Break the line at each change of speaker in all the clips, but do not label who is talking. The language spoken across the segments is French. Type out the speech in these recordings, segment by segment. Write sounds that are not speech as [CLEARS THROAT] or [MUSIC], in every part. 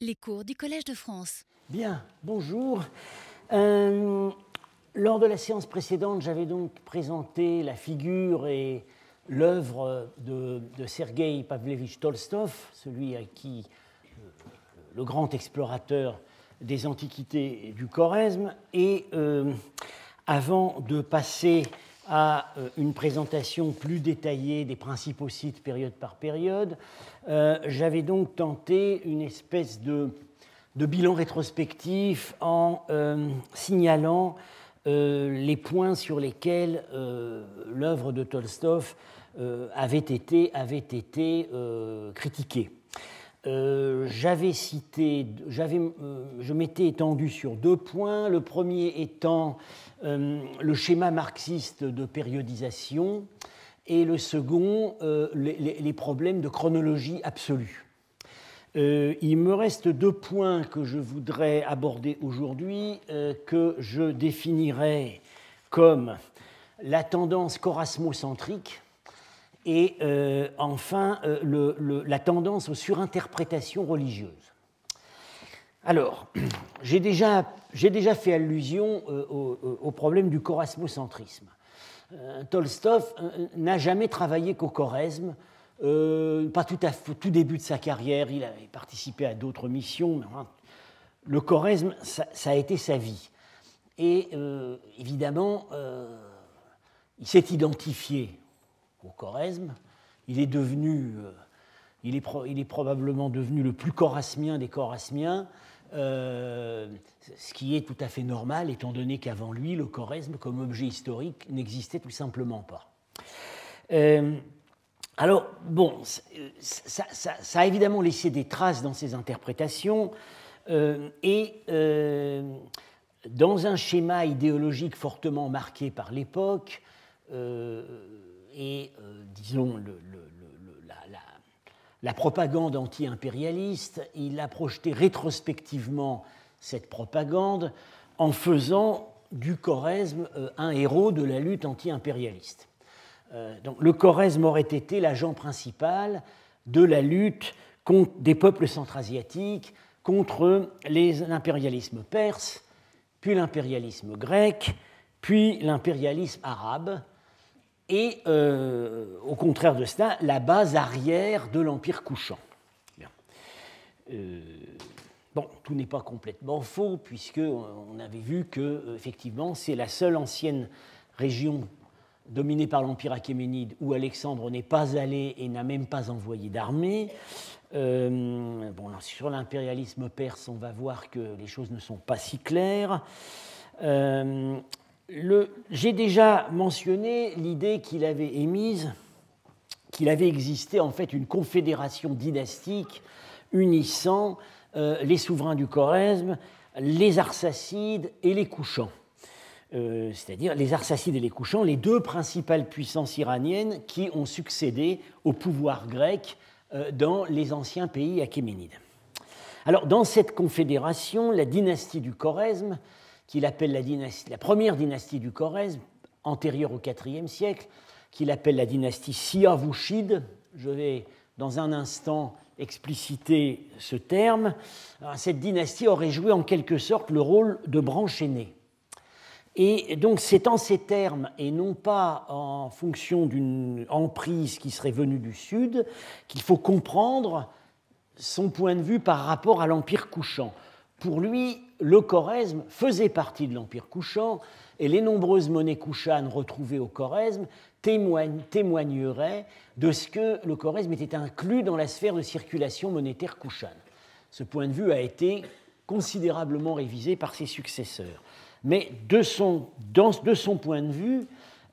Les cours du Collège de France.
Bien, bonjour. Euh, lors de la séance précédente, j'avais donc présenté la figure et l'œuvre de, de Sergei Pavlovitch Tolstov, celui à qui euh, le grand explorateur des antiquités du Choresme. Et euh, avant de passer à euh, une présentation plus détaillée des principaux sites période par période, euh, j'avais donc tenté une espèce de, bilan rétrospectif en euh, signalant les points sur lesquels l'œuvre de Tolstov avait été critiquée. J'avais cité, j'avais, je m'étais étendu sur deux points. Le premier étant euh, le schéma marxiste de périodisation et le second, euh, les, problèmes de chronologie absolue. Euh, il me reste deux points que je voudrais aborder aujourd'hui, que je définirai comme la tendance corasmocentrique et enfin la tendance aux surinterprétations religieuses. Alors, [CLEARS THROAT] j'ai déjà, fait allusion euh, au, problème du chorasmocentrisme. Euh, Tolstov euh, n'a jamais travaillé qu'au choresme, pas tout à début de sa carrière, il avait participé à d'autres missions, mais le choresme, ça, a été sa vie. Et évidemment, il s'est identifié au choresme, il est devenu, il est, il est probablement devenu le plus chorasmien des chorasmiens, euh, ce qui est tout à fait normal, étant donné qu'avant lui, le choresme comme objet historique n'existait tout simplement pas. Euh, alors, bon, ça, a évidemment laissé des traces dans ses interprétations, euh, et dans un schéma idéologique fortement marqué par l'époque, et disons le, la propagande anti-impérialiste, il a projeté rétrospectivement cette propagande en faisant du Choresme euh, un héros de la lutte anti-impérialiste. Euh, donc, le Choresme aurait été l'agent principal de la lutte des peuples centra-asiatiques contre l'impérialisme perse, puis l'impérialisme grec, puis l'impérialisme arabe, et euh, au contraire de cela, la base arrière de l'Empire couchant. Euh, bon, tout n'est pas complètement faux, puisqu'on avait vu que, euh, effectivement, c'est la seule ancienne région dominée par l'Empire achéménide où Alexandre n'est pas allé et n'a même pas envoyé d'armée. bon, sur l'impérialisme perse, on va voir que les choses ne sont pas si claires. J'ai déjà mentionné l'idée qu'il avait émise qu'il avait existé en fait une confédération dynastique unissant euh, les souverains du Choresme, les Arsacides et les Couchants. Euh, c'est-à-dire les Arsacides et les Couchants, les deux principales puissances iraniennes qui ont succédé au pouvoir grec euh, dans les anciens pays achéménides. Alors, dans cette confédération, la dynastie du Choresme qu'il appelle la, première dynastie du Choresme, antérieure au IVe siècle, qu'il appelle la dynastie Siavushide. Je vais dans un instant expliciter ce terme. cette dynastie aurait joué en quelque sorte le rôle de branche aînée. Et donc c'est en ces termes, et non pas en fonction d'une emprise qui serait venue du Sud, qu'il faut comprendre son point de vue par rapport à l'Empire couchant. Pour lui, le Choresme faisait partie de l'Empire couchant et les nombreuses monnaies couchanes retrouvées au Choresme témoigneraient de ce que le Choresme était inclus dans la sphère de circulation monétaire couchane. Ce point de vue a été considérablement révisé par ses successeurs. Mais de son point de vue,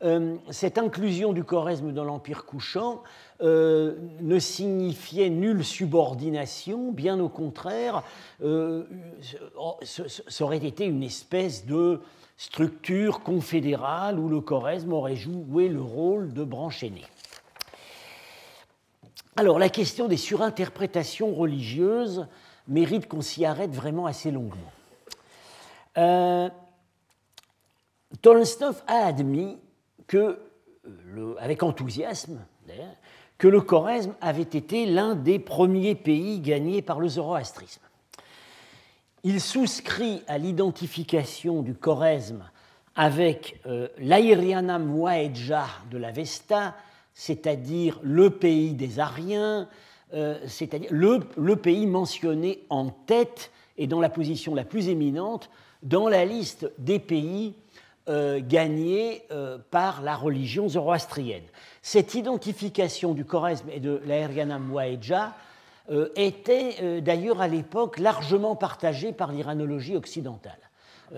euh, cette inclusion du choresme dans l'Empire couchant euh, ne signifiait nulle subordination, bien au contraire, euh, ça aurait été une espèce de structure confédérale où le choresme aurait joué le rôle de branche aînée. Alors la question des surinterprétations religieuses mérite qu'on s'y arrête vraiment assez longuement. Tolstov a admis que, euh, avec enthousiasme que le choresme avait été l'un des premiers pays gagnés par le zoroastrisme. il souscrit à l'identification du Choresme avec euh, l'Airianam de la Vesta, c'est-à-dire le pays des Ariens, euh, c'est-à-dire le, pays mentionné en tête et dans la position la plus éminente dans la liste des pays euh, gagnés euh, par la religion zoroastrienne. Cette identification du Choresme et de l'Aerianam Waedja était d'ailleurs à l'époque largement partagée par l'iranologie occidentale.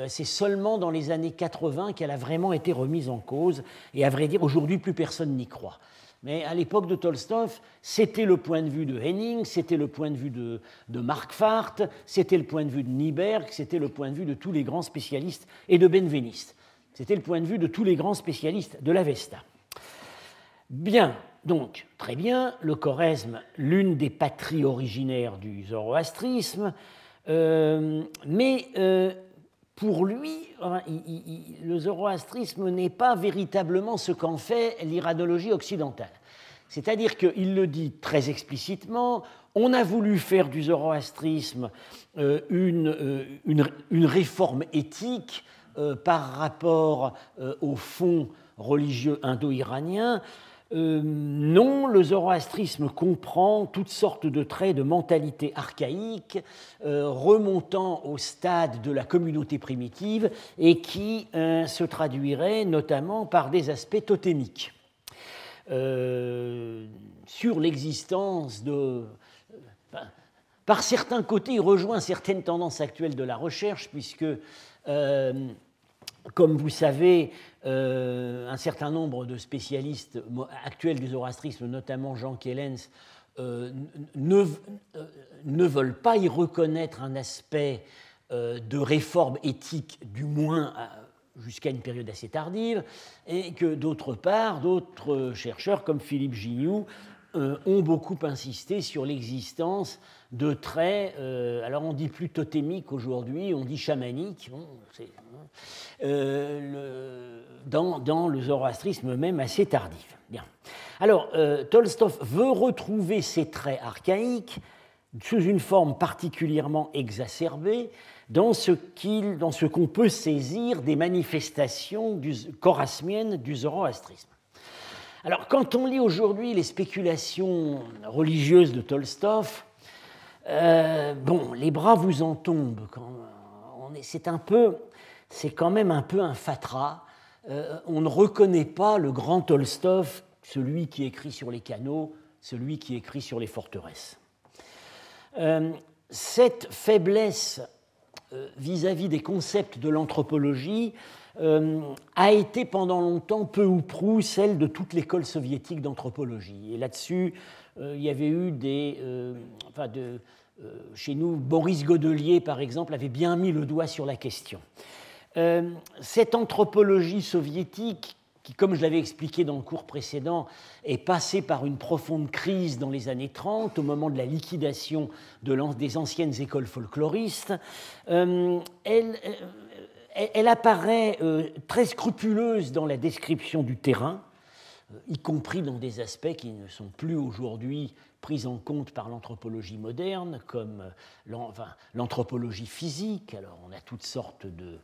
C'est seulement dans les années 80 qu'elle a vraiment été remise en cause, et à vrai dire, aujourd'hui, plus personne n'y croit. Mais à l'époque de Tolstoï, c'était le point de vue de Henning, c'était le point de vue de, de Marquardt, c'était le point de vue de Nieberg, c'était le point de vue de tous les grands spécialistes et de Benveniste. C'était le point de vue de tous les grands spécialistes de l'Avesta. Bien, donc, très bien, le Choresme, l'une des patries originaires du zoroastrisme, euh, mais euh, pour lui, le zoroastrisme n'est pas véritablement ce qu'en fait l'iradologie occidentale. C'est-à-dire qu'il le dit très explicitement, on a voulu faire du zoroastrisme euh, une, réforme éthique par rapport au fond religieux indo-iranien, euh, non, le zoroastrisme comprend toutes sortes de traits de mentalité archaïque euh, remontant au stade de la communauté primitive et qui euh, se traduiraient notamment par des aspects totémiques. sur l'existence de... par certains côtés, il rejoint certaines tendances actuelles de la recherche, puisque comme vous savez, euh, un certain nombre de spécialistes actuels du zoroastrisme, notamment Jean Kellens, euh, ne, euh, ne, veulent pas y reconnaître un aspect de réforme éthique, du moins jusqu'à une période assez tardive, et que d'autre part, d'autres chercheurs comme Philippe Gignoux ont beaucoup insisté sur l'existence de traits, alors on dit plus totémiques aujourd'hui, on dit chamaniques, euh, dans, le zoroastrisme même assez tardif. Bien. Alors, euh, Tolstov veut retrouver ces traits archaïques sous une forme particulièrement exacerbée dans ce qu'on peut saisir des manifestations du, du zoroastrisme. Alors, quand on lit aujourd'hui les spéculations religieuses de Tolstov, euh, bon, les bras vous en tombent. C'est un peu c'est quand même un peu un fatras. Euh, on ne reconnaît pas le grand Tolstov, celui qui écrit sur les canaux, celui qui écrit sur les forteresses. Euh, cette faiblesse vis-à-vis des concepts de l'anthropologie a été pendant longtemps peu ou prou celle de toute l'école soviétique d'anthropologie. Et là-dessus, il y avait eu des, enfin de, chez nous, Boris Godelier, par exemple, avait bien mis le doigt sur la question. Euh, cette anthropologie soviétique, qui, comme je l'avais expliqué dans le cours précédent, est passée par une profonde crise dans les années 30, au moment de la liquidation des anciennes écoles folkloristes, euh, euh, elle, elle, apparaît très scrupuleuse dans la description du terrain, y compris dans des aspects qui ne sont plus aujourd'hui pris en compte par l'anthropologie moderne, comme l'anthropologie physique. Alors on a toutes sortes de,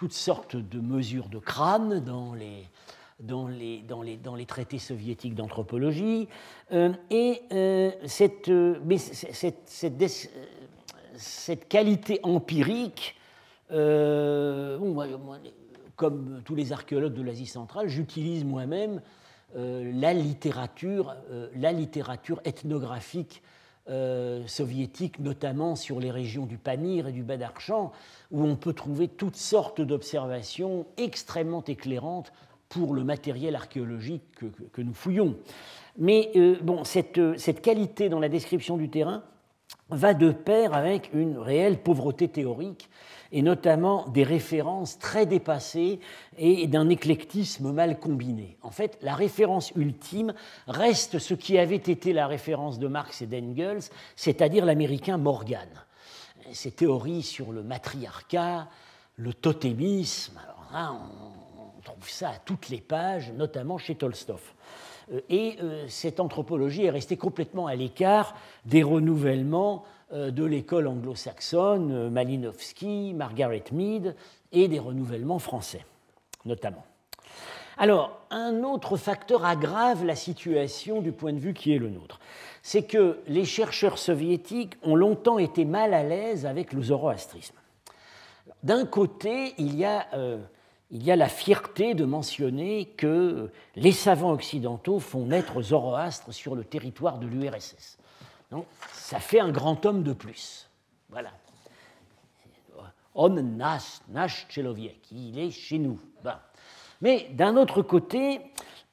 toutes sortes de mesures de crâne dans les, dans les, dans les, dans les traités soviétiques d'anthropologie. Euh, et euh, cette, mais cette, cette, qualité empirique, euh, comme tous les archéologues de l'Asie centrale, j'utilise moi-même la, littérature, la littérature ethnographique euh, soviétiques, notamment sur les régions du Pamir et du Badarchan, où on peut trouver toutes sortes d'observations extrêmement éclairantes pour le matériel archéologique que, nous fouillons. Mais euh, bon, cette qualité dans la description du terrain va de pair avec une réelle pauvreté théorique et notamment des références très dépassées et d'un éclectisme mal combiné. En fait, la référence ultime reste ce qui avait été la référence de Marx et d'Engels, c'est-à-dire l'américain Morgan. Ses théories sur le matriarcat, le totémisme, alors là, on trouve ça à toutes les pages, notamment chez Tolstov. Euh, et euh, cette anthropologie est restée complètement à l'écart des renouvellements de l'école anglo-saxonne, Malinowski, Margaret Mead, et des renouvellements français, notamment. Alors, un autre facteur aggrave la situation du point de vue qui est le nôtre. C'est que les chercheurs soviétiques ont longtemps été mal à l'aise avec le zoroastrisme. D'un côté, il y, a, euh, il y a la fierté de mentionner que les savants occidentaux font naître Zoroastre sur le territoire de l'URSS. Ça fait un grand homme de plus. Voilà. On nash, nash il est chez nous. Mais d'un autre côté,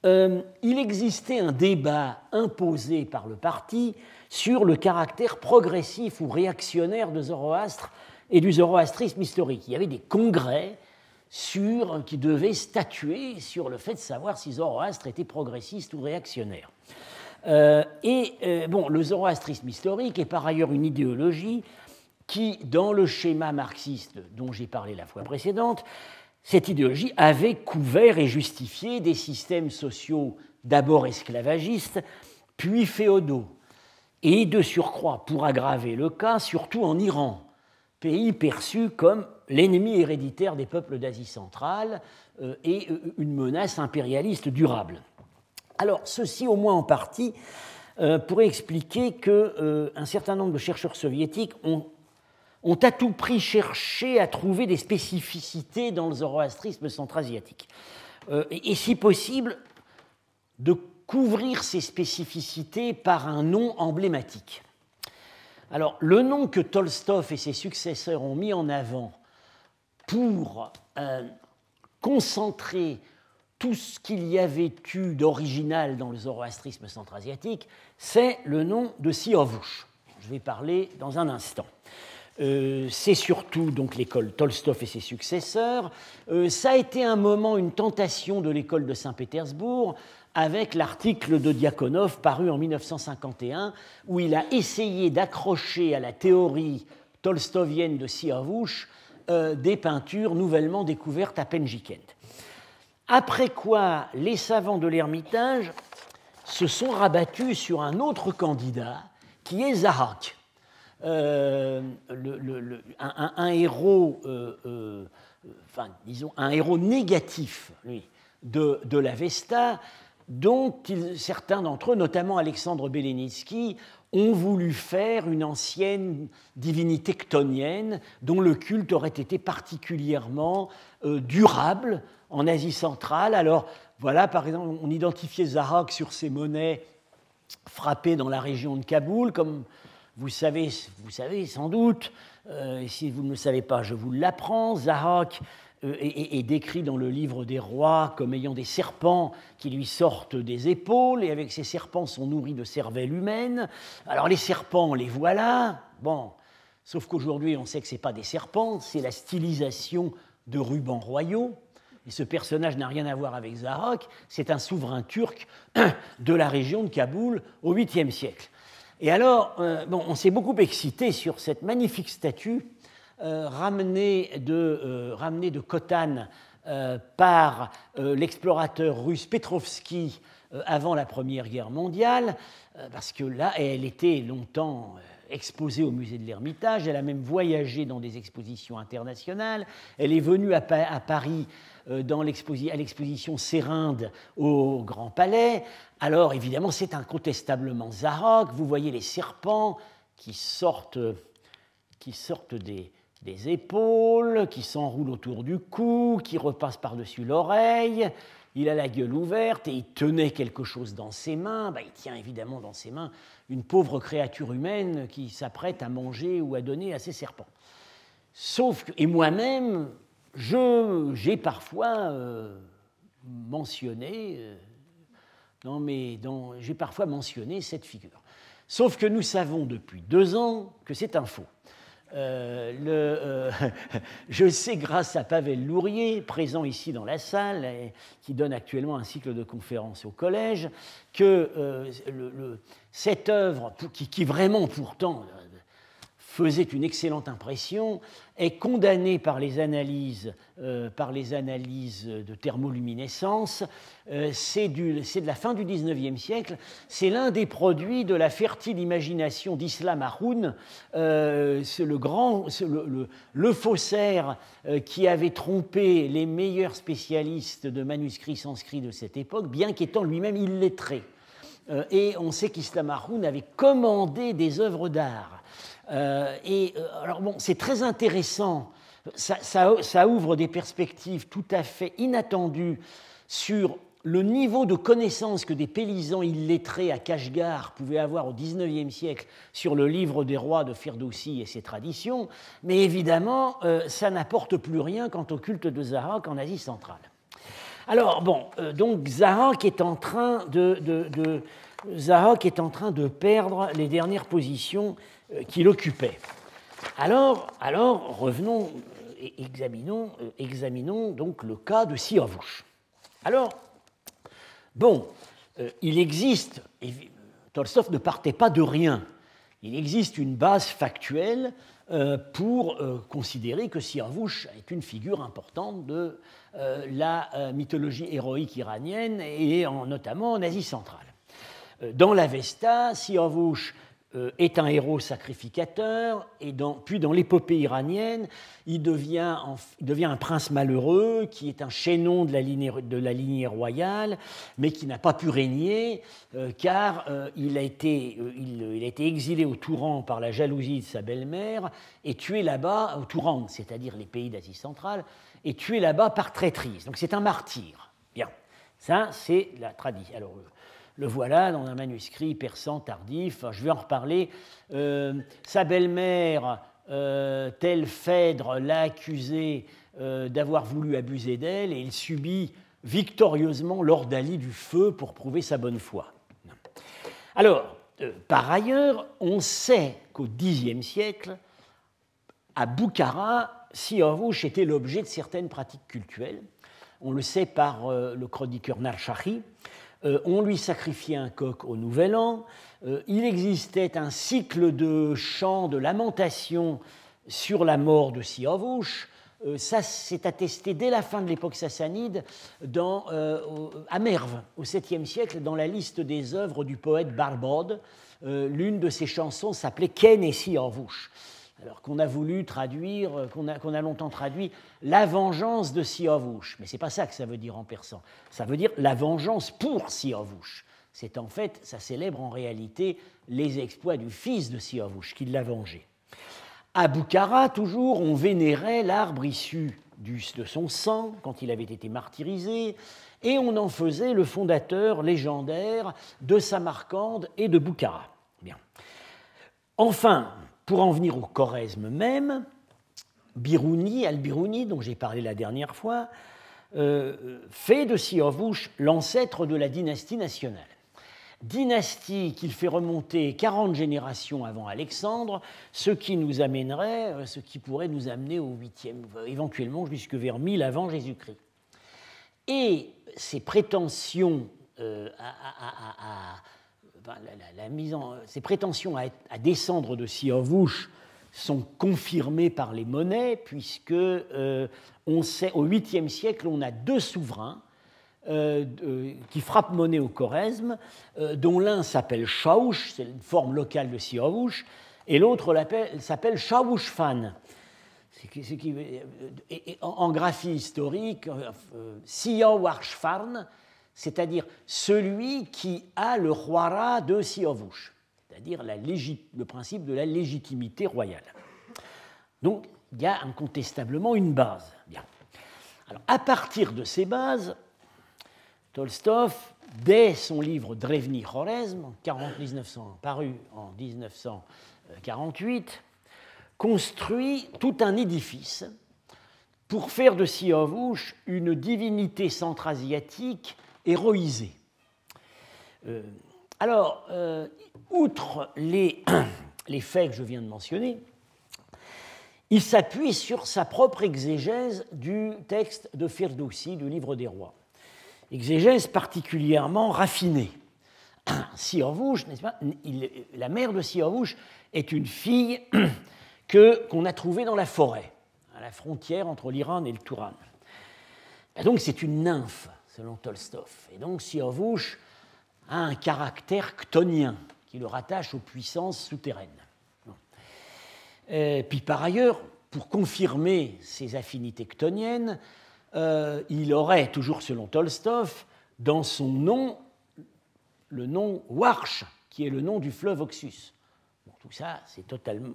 euh, il existait un débat imposé par le parti sur le caractère progressif ou réactionnaire de Zoroastre et du zoroastrisme historique. Il y avait des congrès sur, qui devaient statuer sur le fait de savoir si Zoroastre était progressiste ou réactionnaire. Euh, et euh, bon, le zoroastrisme historique est par ailleurs une idéologie qui, dans le schéma marxiste dont j'ai parlé la fois précédente, cette idéologie avait couvert et justifié des systèmes sociaux d'abord esclavagistes, puis féodaux, et de surcroît, pour aggraver le cas, surtout en Iran, pays perçu comme l'ennemi héréditaire des peuples d'Asie centrale euh, et euh, une menace impérialiste durable. Alors, ceci, au moins en partie, euh, pourrait expliquer qu'un certain nombre de chercheurs soviétiques ont ont à tout prix cherché à trouver des spécificités dans le zoroastrisme centra-asiatique. Et, si possible, de couvrir ces spécificités par un nom emblématique. Alors, le nom que Tolstov et ses successeurs ont mis en avant pour euh, concentrer tout ce qu'il y avait eu d'original dans le zoroastrisme centra-asiatique, c'est le nom de Siavush. Je vais parler dans un instant. Euh, c'est surtout donc l'école Tolstov et ses successeurs. Euh, ça a été un moment une tentation de l'école de Saint-Pétersbourg avec l'article de Diakonov paru en 1951 où il a essayé d'accrocher à la théorie tolstovienne de Siavush euh, des peintures nouvellement découvertes à Penjikent. Après quoi, les savants de l'Ermitage se sont rabattus sur un autre candidat qui est Zahak euh, un, héros, euh, disons, un héros négatif, lui, de, de la Vesta, dont certains d'entre eux, notamment Alexandre Belenitsky, ont voulu faire une ancienne divinité chtonienne dont le culte aurait été particulièrement durable en Asie centrale. Alors voilà, par exemple, on identifiait Zahak sur ses monnaies frappées dans la région de Kaboul comme vous savez, vous savez sans doute, euh, si vous ne le savez pas, je vous l'apprends, Zahak euh, est, décrit dans le livre des rois comme ayant des serpents qui lui sortent des épaules, et avec ces serpents sont nourris de cervelles humaines. Alors les serpents, les voilà, bon, sauf qu'aujourd'hui on sait que ce n'est pas des serpents, c'est la stylisation de rubans royaux. Et ce personnage n'a rien à voir avec Zahak, c'est un souverain turc [CLEARS THROAT] de la région de Kaboul au 8e siècle. Et alors, euh, bon, on s'est beaucoup excité sur cette magnifique statue euh, ramenée, de, euh, ramenée, de, Khotan par l'explorateur russe Petrovski avant la Première Guerre mondiale, parce que là, elle était longtemps exposée au musée de l'Ermitage, elle a même voyagé dans des expositions internationales, elle est venue à, Paris euh, dans à l'exposition Sérinde au Grand Palais. Alors évidemment, c'est incontestablement Zarok. Vous voyez les serpents qui sortent, qui sortent des, des épaules, qui s'enroulent autour du cou, qui repassent par-dessus l'oreille. Il a la gueule ouverte et il tenait quelque chose dans ses mains. Bah, il tient évidemment dans ses mains une pauvre créature humaine qui s'apprête à manger ou à donner à ses serpents. Sauf que, et moi-même, j'ai parfois euh, mentionné, euh, j'ai parfois mentionné cette figure. Sauf que nous savons depuis deux ans que c'est un faux. Euh, [LAUGHS] je sais grâce à Pavel Lourier, présent ici dans la salle, qui donne actuellement un cycle de conférences au collège, que cette œuvre, qui, qui, vraiment pourtant faisait une excellente impression, est condamné par les analyses, euh, de thermoluminescence. Euh, c'est de la fin du XIXe siècle. C'est l'un des produits de la fertile imagination d'Islam Haroun. Euh, c'est le grand, le, le, faussaire qui avait trompé les meilleurs spécialistes de manuscrits sanscrits de cette époque, bien qu'étant lui-même illettré. et on sait qu'Islam Haroun avait commandé des œuvres d'art euh, et euh, alors bon, c'est très intéressant. Ça, ouvre des perspectives tout à fait inattendues sur le niveau de connaissance que des paysans illettrés à Kashgar pouvaient avoir au XIXe siècle sur le livre des rois de Firdoussi et ses traditions, mais évidemment, euh, ça n'apporte plus rien quant au culte de Zahak en Asie centrale. Alors, bon, donc Zahak est en train de, de, est en train de perdre les dernières positions euh, qu'il occupait. Alors, alors revenons euh, examinons, euh, examinons donc le cas de Siavouche. Alors, bon, il existe, Tolstov ne partait pas de rien, il existe une base factuelle pour considérer que Siavouche est une figure importante de la mythologie héroïque iranienne et notamment en Asie centrale. Dans l'Avesta, Siavouche est un héros sacrificateur, et puis dans l'épopée iranienne, il devient, un prince malheureux qui est un chaînon de la lignée, royale, mais qui n'a pas pu régner euh, car euh, il, a été, exilé au Touran par la jalousie de sa belle-mère et tué là-bas, au Touran, c'est-à-dire les pays d'Asie centrale, et tué là-bas par traîtrise. Donc c'est un martyr. Bien, ça c'est la tradition. Le voilà dans un manuscrit persan tardif. Je vais en reparler. Euh, sa belle-mère, euh, Phèdre, l'a accusé euh, d'avoir voulu abuser d'elle et il subit victorieusement l'ordalie du feu pour prouver sa bonne foi. Alors, par ailleurs, on sait qu'au Xe siècle, à Boukhara, Siavouche était l'objet de certaines pratiques cultuelles. On le sait par le chroniqueur Narshahi, euh, on lui sacrifiait un coq au Nouvel An, euh, il existait un cycle de chants, de lamentations sur la mort de Siavouche. Euh, ça s'est attesté dès la fin de l'époque sassanide dans, à Merve, au 7e siècle, dans la liste des œuvres du poète Barbode. L'une de ses chansons s'appelait Ken et Siavouche alors qu'on a voulu traduire, euh, qu'on a, longtemps traduit la vengeance de Siavouche. Mais ce n'est pas ça que ça veut dire en persan. Ça veut dire la vengeance pour Siavouche. C'est en fait, ça célèbre en réalité les exploits du fils de Siavouche qui l'a vengé. À Boukhara, toujours, on vénérait l'arbre issu de son sang quand il avait été martyrisé, et on en faisait le fondateur légendaire de Samarcande et de Boukhara. Bien. Enfin, pour en venir au Choresme même, Birouni, Al-Birouni, dont j'ai parlé la dernière fois, euh, fait de Siavouche l'ancêtre de la dynastie nationale. Dynastie qu'il fait remonter 40 générations avant Alexandre, ce qui nous amènerait, euh, ce qui pourrait nous amener au 8e, éventuellement jusque vers 1000 avant Jésus-Christ. Et ces prétentions euh, à la, mise en, ces prétentions à, descendre de Siavouche sont confirmées par les monnaies, puisque euh, au 8e siècle, on a deux souverains euh, qui frappent monnaie au Choresme, euh, dont l'un s'appelle Shaouch, c'est une forme locale de Siavouche, et l'autre s'appelle Shaouchfan. En, graphie historique, Siawarshfarn, c'est-à-dire celui qui a le roira de Siovouche, c'est-à-dire le principe de la légitimité royale. Donc, il y a incontestablement une base. Bien. Alors, à partir de ces bases, Tolstov, dès son livre Drevny Khorezm, paru en 1948, construit tout un édifice pour faire de Siovouche une divinité centra-asiatique héroïsé. Euh, alors, euh, outre [CLEARS THROAT] les, faits que je viens de mentionner, il s'appuie sur sa propre exégèse du texte de Firdoussi, du livre des rois. Exégèse particulièrement raffinée. [CLEARS THROAT] Siorvouche, n'est-ce pas La mère de Siorvouche est une fille [CLEARS THROAT] qu'on a trouvé dans la forêt, à la frontière entre l'Iran et le Touran. Donc c'est une nymphe, selon Tolstov. Et donc Siovouche a un caractère chtonien qui le rattache aux puissances souterraines. Et puis par ailleurs, pour confirmer ses affinités chtoniennes, euh, il aurait, toujours selon Tolstov, dans son nom le nom Warsh, qui est le nom du fleuve Oxus. tout ça, c'est totalement,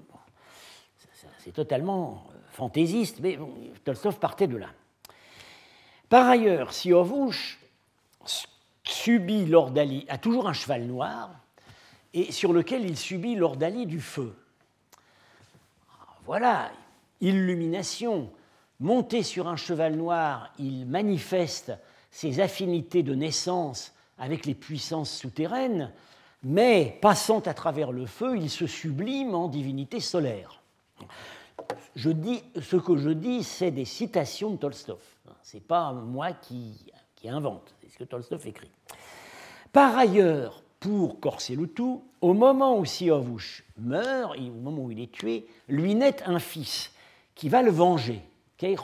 c'est totalement euh, fantaisiste, mais Tolstov partait de là. Par ailleurs, Siovouch subit l'ordalie, a toujours un cheval noir, et sur lequel il subit l'ordalie du feu. Voilà, illumination. Monté sur un cheval noir, il manifeste ses affinités de naissance avec les puissances souterraines, mais passant à travers le feu, il se sublime en divinité solaire. Ce que je dis, c'est des citations de Tolstov. Ce n'est pas moi qui, invente, c'est ce que Tolstov écrit. Par ailleurs, pour corser le tout, au moment où Siovouch meurt, au moment où il est tué, lui naît un fils qui va le venger, Kei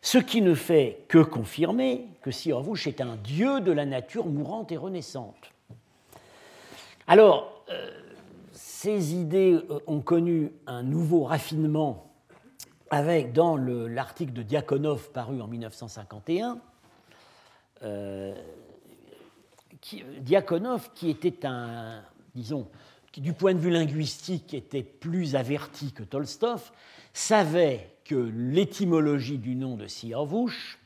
Ce qui ne fait que confirmer que Siovouch est un dieu de la nature mourante et renaissante. Alors, euh, ces idées euh, ont connu un nouveau raffinement avec, dans l'article de Diakonov paru en 1951, euh, qui, Diakonov, qui était un, disons, qui du point de vue linguistique était plus averti que Tolstov, savait que l'étymologie du nom de Siorvush,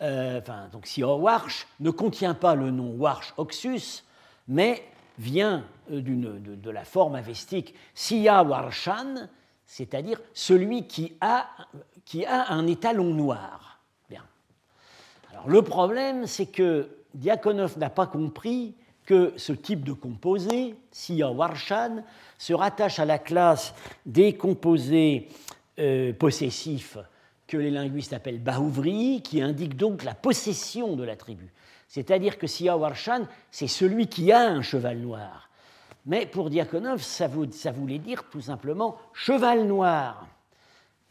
euh, enfin, donc Siorwarsh, ne contient pas le nom Warsh Oxus, mais vient euh, de, de, la forme avestique Siyawarshan, c'est-à-dire celui qui a, qui a un étalon noir. Bien. Alors, le problème, c'est que Diakonov n'a pas compris que ce type de composé, Siyawarshan, se rattache à la classe des composés euh, possessifs que les linguistes appellent Bahouvri, qui indique donc la possession de l'attribut. C'est-à-dire que Siyawarshan, c'est celui qui a un cheval noir. Mais pour Diakonov, ça, voulait dire tout simplement cheval noir.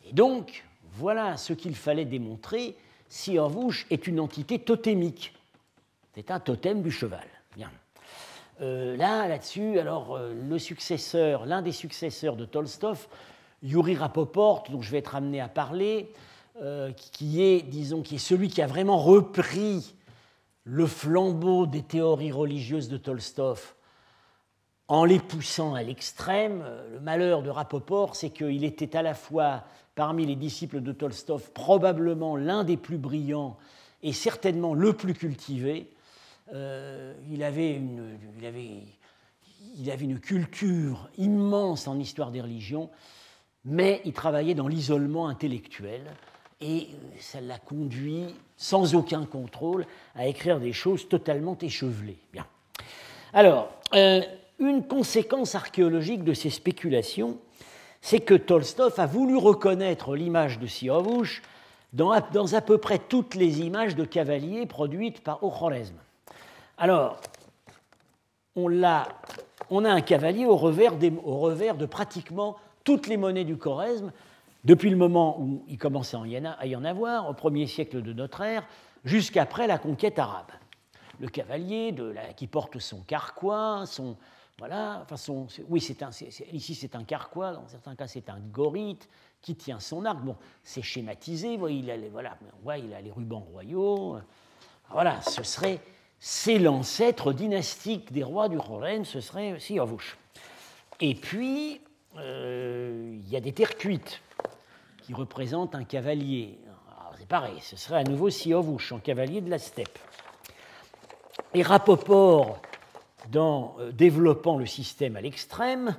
Et donc, voilà ce qu'il fallait démontrer. Siyavush est une entité totémique. C'est un totem du cheval. Bien. Euh, là, là-dessus, alors euh, le successeur, l'un des successeurs de Tolstov, Yuri Rapoport, dont je vais être amené à parler, euh, qui est, disons, qui est celui qui a vraiment repris le flambeau des théories religieuses de Tolstov en les poussant à l'extrême. Le malheur de Rapoport, c'est qu'il était à la fois, parmi les disciples de Tolstov, probablement l'un des plus brillants et certainement le plus cultivé. Euh, il, avait une, culture immense en histoire des religions, mais il travaillait dans l'isolement intellectuel et ça l'a conduit, sans aucun contrôle, à écrire des choses totalement échevelées. Bien. Alors, euh, une conséquence archéologique de ces spéculations, c'est que Tolstov a voulu reconnaître l'image de Siovouch dans, à peu près toutes les images de cavaliers produites par Ochoresme. Alors, on, a, un cavalier au revers, de pratiquement toutes les monnaies du Choresme, depuis le moment où il commençait à y en avoir, au premier siècle de notre ère, jusqu'après la conquête arabe. Le cavalier qui porte son carquois, son, voilà, enfin oui, c'est un, ici c'est un carquois, dans certains cas c'est un gorite qui tient son arc. Bon, c'est schématisé, il, a les, voilà, il a les rubans royaux. Voilà, ce serait, c'est l'ancêtre dynastique des rois du Roraine, ce serait Siovouch. Et puis, euh, il y a des terres cuites qui représentent un cavalier. C'est pareil, ce serait à nouveau Siovouch, un cavalier de la steppe. Et Rapoport dans euh, développant le système à l'extrême,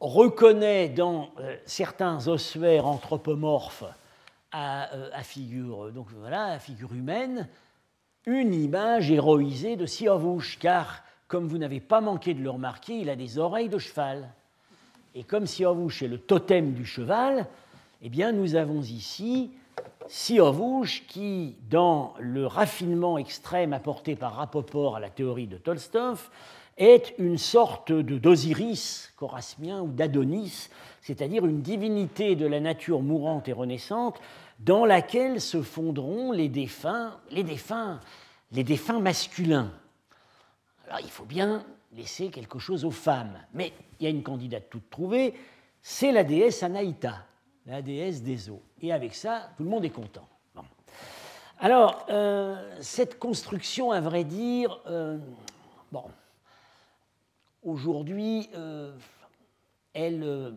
reconnaît dans euh, certains ossuaires anthropomorphes à, euh, figure, donc voilà, à figure humaine une image héroïsée de Siovouche, car, comme vous n'avez pas manqué de le remarquer, il a des oreilles de cheval. Et comme Siovouche est le totem du cheval, eh bien, nous avons ici Siovouche qui, dans le raffinement extrême apporté par Rapoport à la théorie de Tolstov, est une sorte d'Osiris chorasmien ou d'Adonis, c'est-à-dire une divinité de la nature mourante et renaissante dans laquelle se fondront les défunts, les défunts, les défunts masculins. Alors il faut bien laisser quelque chose aux femmes, mais il y a une candidate toute trouvée, c'est la déesse Anaïta, la déesse des eaux. Et avec ça, tout le monde est content. Alors, euh, cette construction, à vrai dire, euh, bon, aujourd'hui, euh, elle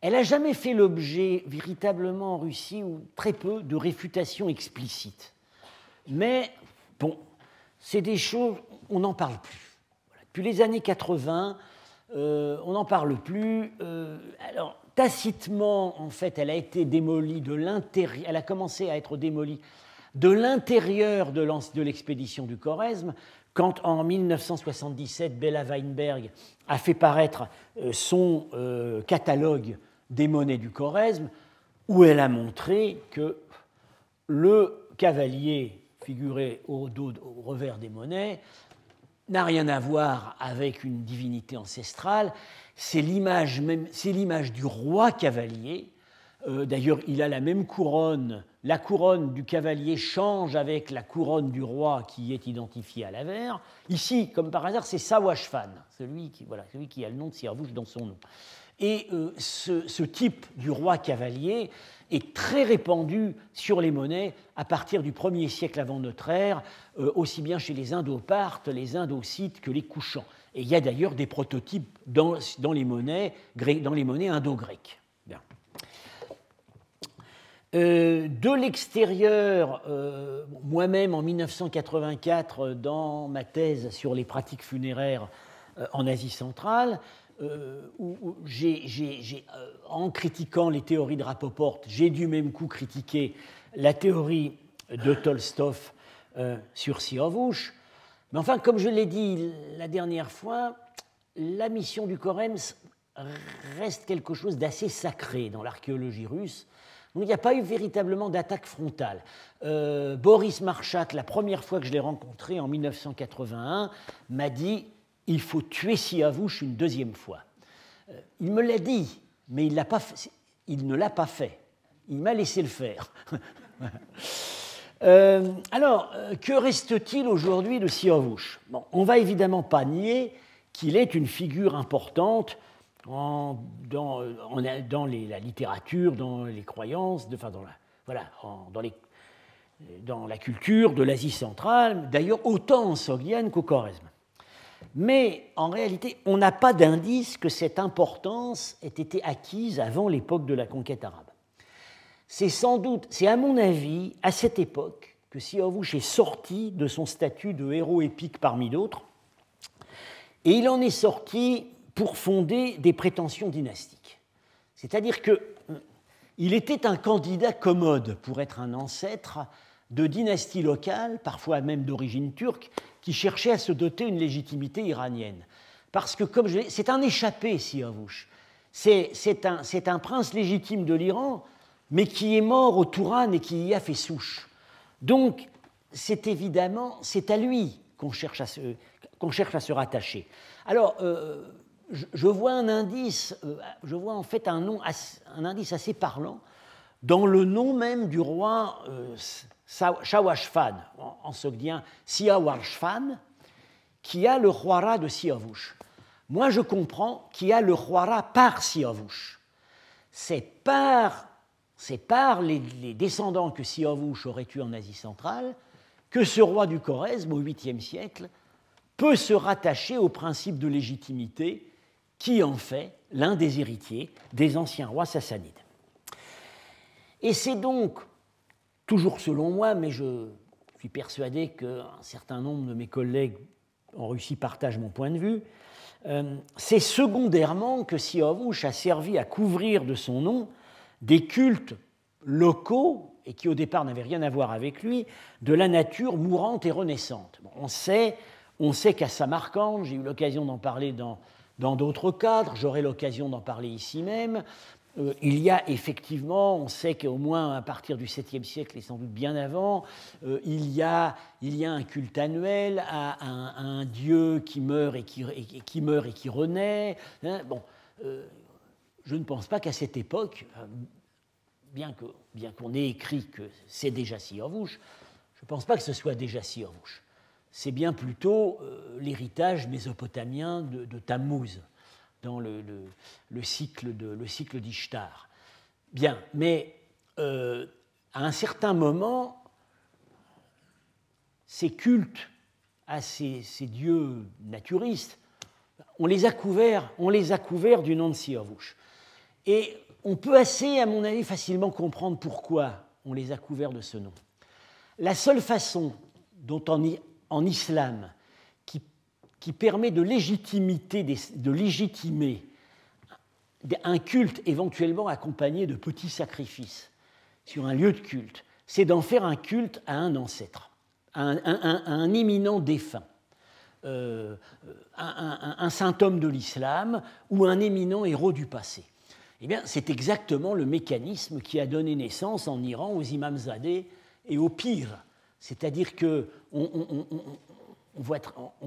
elle n'a jamais fait l'objet véritablement en Russie, ou très peu, de réfutation explicite. Mais, bon, c'est des choses, on n'en parle plus. Depuis les années 80, euh, on n'en parle plus. Euh, alors, tacitement, en fait, elle a été démolie de l'intérieur, elle a commencé à être démolie de l'intérieur de l'expédition du Choresme, quand en 1977, Bella Weinberg a fait paraître euh, son catalogue des monnaies du Choresme, où elle a montré que le cavalier figuré au, dos, au revers des monnaies n'a rien à voir avec une divinité ancestrale, c'est l'image du roi cavalier. Euh, d'ailleurs, il a la même couronne. La couronne du cavalier change avec la couronne du roi qui est identifiée à l'avers. Ici, comme par hasard, c'est Sawashfan, celui qui, voilà, celui qui a le nom de Sirvouche dans son nom. Et euh, ce, type du roi cavalier est très répandu sur les monnaies à partir du 1er siècle avant notre ère, euh, aussi bien chez les Indopartes, les Indocites que les Couchants. Et il y a d'ailleurs des prototypes dans, les monnaies, dans les monnaies indo-grecques. Euh, de l'extérieur, moi-même en 1984, dans ma thèse sur les pratiques funéraires en Asie centrale, euh, où, euh, en critiquant les théories de Rapoport, j'ai du même coup critiqué la théorie de Tolstov euh, sur Siavush. Mais enfin, comme je l'ai dit la dernière fois, la mission du Korems reste quelque chose d'assez sacré dans l'archéologie russe. Donc il n'y a pas eu véritablement d'attaque frontale. Boris Marchak, la première fois que je l'ai rencontré en 1981, m'a dit il faut tuer Siavouche une deuxième fois. Euh, il me l'a dit, mais il, ne l'a pas fait. Il m'a laissé le faire. [LAUGHS] Euh, alors, euh, que reste-t-il aujourd'hui de Siavouche On va évidemment pas nier qu'il est une figure importante dans, la littérature, dans les croyances, dans la, culture de l'Asie centrale, d'ailleurs autant en Sogdiane qu'au Choresme. Mais en réalité, on n'a pas d'indice que cette importance ait été acquise avant l'époque de la conquête arabe. C'est sans doute, c'est à mon avis, à cette époque que Siavush est sorti de son statut de héros épique parmi d'autres, et il en est sorti pour fonder des prétentions dynastiques. C'est-à-dire qu'il euh, était un candidat commode pour être un ancêtre de dynasties locales, parfois même d'origine turque, qui cherchait à se doter une légitimité iranienne. Parce que, comme je c'est un échappé, Siavouche. C'est un, un, prince légitime de l'Iran, mais qui est mort au Touran et qui y a fait souche. Donc, c'est évidemment, c'est à lui qu'on cherche, à se, cherche à se rattacher. Alors, euh, je, vois un indice, euh, je vois en fait un, nom, un indice assez parlant dans le nom même du roi euh, Shawashfan, en sogdien Siawarshfan, qui a le roira de Siavush. Moi, je comprends qu'il a le roira par Siavush. C'est par, par les, descendants que Siavush aurait eu en Asie centrale que ce roi du Choresme, au 8e siècle, peut se rattacher au principe de légitimité qui en fait l'un des héritiers des anciens rois sassanides. Et c'est donc toujours selon moi, mais je suis persuadé qu'un certain nombre de mes collègues en Russie partagent mon point de vue, euh, c'est secondairement que Siavush a servi à couvrir de son nom des cultes locaux, et qui au départ n'avaient rien à voir avec lui, de la nature mourante et renaissante. on sait, on sait qu'à Samarcande, j'ai eu l'occasion d'en parler dans dans d'autres cadres, j'aurai l'occasion d'en parler ici même, euh, il y a effectivement, on sait qu'au moins à partir du 7e siècle et sans doute bien avant, euh, il, y a, un culte annuel à un, dieu qui meurt et qui, meurt et qui renaît. Hein. bon, euh, je ne pense pas qu'à cette époque, bien qu'on bien qu'on ait écrit que c'est déjà Siorvouche, je ne pense pas que ce soit déjà Siorvouche. C'est bien plutôt l'héritage mésopotamien de, de Tammuz dans le, cycle de, le cycle d'Ishtar. Bien, mais euh, à un certain moment, ces cultes à ces, dieux naturistes, on les a couverts, on les a couverts du nom de Siorvouch. Et on peut assez, à mon avis, facilement comprendre pourquoi on les a couverts de ce nom. La seule façon dont en, en islam qui permet de, légitimité, de légitimer un culte éventuellement accompagné de petits sacrifices sur un lieu de culte, c'est d'en faire un culte à un ancêtre, à un, éminent défunt, euh, un, saint homme de l'islam ou un éminent héros du passé. Eh bien, c'est exactement le mécanisme qui a donné naissance en Iran aux imamzadeh et aux pires. C'est-à-dire que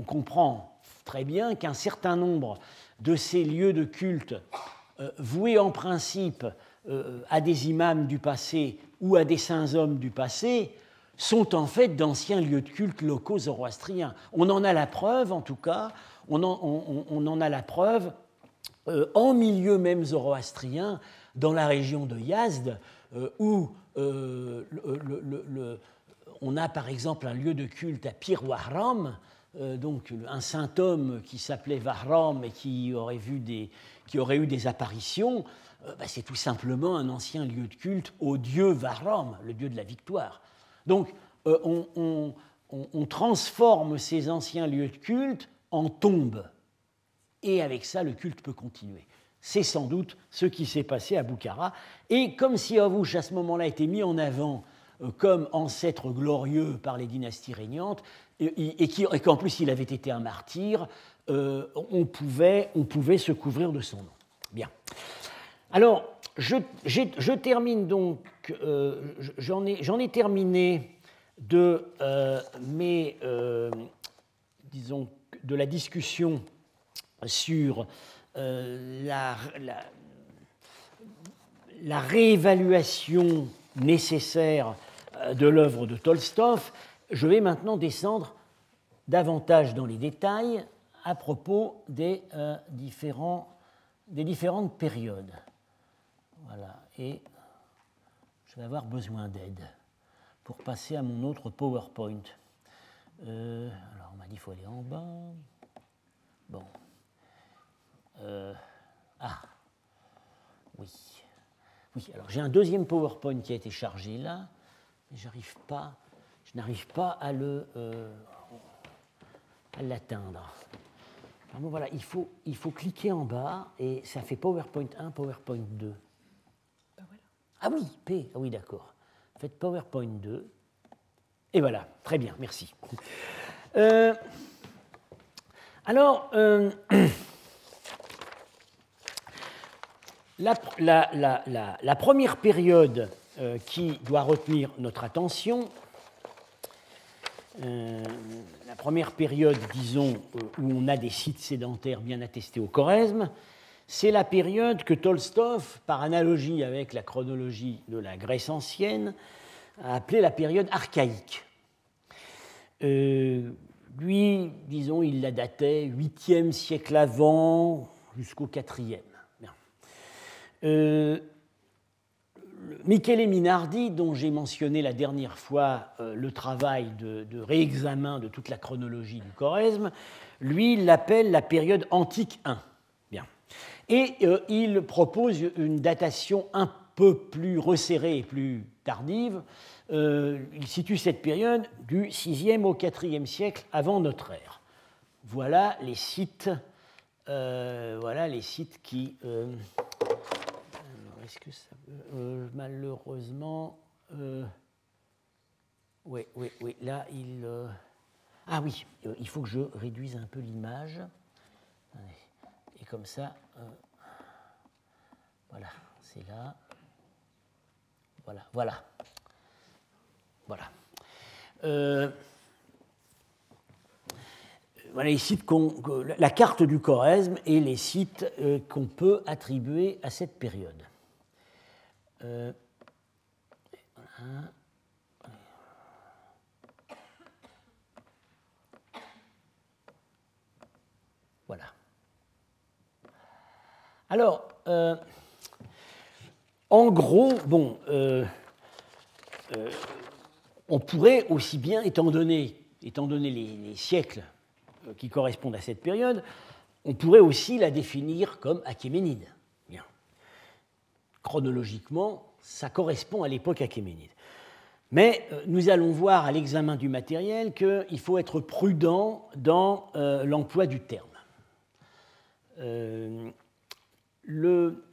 comprend très bien qu'un certain nombre de ces lieux de culte, euh, voués en principe euh, à des imams du passé ou à des saints hommes du passé, sont en fait d'anciens lieux de culte locaux zoroastriens. On en a la preuve, en tout cas, on en, a la preuve euh, en milieu même zoroastrien, dans la région de Yazd, où on a par exemple un lieu de culte à Pir Wahram, euh, donc un saint homme qui s'appelait Vahram et qui aurait, eu des apparitions, euh, bah, c'est tout simplement un ancien lieu de culte au dieu Vahram, le dieu de la victoire. Donc euh, on, on, transforme ces anciens lieux de culte en tombes. Et avec ça, le culte peut continuer. C'est sans doute ce qui s'est passé à Boukhara. Et comme si Avouch, à ce moment-là, était mis en avant comme ancêtre glorieux par les dynasties régnantes, et, qu'en plus il avait été un martyr, euh, on, pouvait, on pouvait se couvrir de son nom. Bien. Alors, je, termine donc, euh, j'en ai, ai, terminé de euh, mes, disons, de la discussion sur la, la, réévaluation nécessaire de l'œuvre de Tolstov je vais maintenant descendre davantage dans les détails à propos des, euh, des différentes périodes. Voilà, et je vais avoir besoin d'aide pour passer à mon autre PowerPoint. Euh, alors, on m'a dit qu'il faut aller en bas. Bon. Euh, ah, oui. Oui, alors j'ai un deuxième PowerPoint qui a été chargé là, mais j'arrive pas n'arrive pas à le euh, à l'atteindre. Bon, voilà, il faut, il faut cliquer en bas et ça fait PowerPoint 1, PowerPoint 2. Ben ah oui, P, ah oui d'accord. Faites PowerPoint 2. Et voilà, très bien, merci. Euh, alors, euh, [CLEARS THROAT] la, la, la, la, première période qui doit retenir notre attention, euh, la première période, disons, euh, où on a des sites sédentaires bien attestés au Choresme, c'est la période que Tolstov, par analogie avec la chronologie de la Grèce ancienne, a appelée la période archaïque. Euh, lui, disons, il la datait 8e siècle avant jusqu'au 4e. Euh, Michele Minardi, dont j'ai mentionné la dernière fois euh, le travail de, réexamen de toute la chronologie du Choresme, lui l'appelle la période antique 1. Bien. Et euh, il propose une datation un peu plus resserrée et plus tardive. Euh, il situe cette période du 6e au 4e siècle avant notre ère. Voilà les sites, voilà les sites qui est-ce que ça euh, malheureusement. Euh, oui, oui, oui. Là, il. Euh, ah oui, il faut que je réduise un peu l'image. Et comme ça. voilà, c'est là. Voilà, voilà. Voilà. Euh, voilà les sites la carte du Choresme et les sites euh, qu'on peut attribuer à cette période. Euh, voilà. Alors, euh, en gros, bon, on pourrait aussi bien, étant donné, étant donné les siècles euh, qui correspondent à cette période, on pourrait aussi la définir comme achéménide. Chronologiquement, ça correspond à l'époque achéménide. Mais euh, nous allons voir à l'examen du matériel qu'il faut être prudent dans euh, l'emploi du terme. le,